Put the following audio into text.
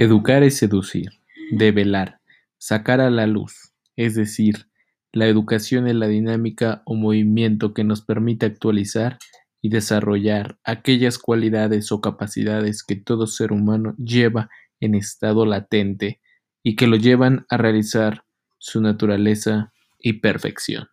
Educar es seducir, develar, sacar a la luz, es decir, la educación es la dinámica o movimiento que nos permite actualizar y desarrollar aquellas cualidades o capacidades que todo ser humano lleva en estado latente y que lo llevan a realizar su naturaleza y perfección.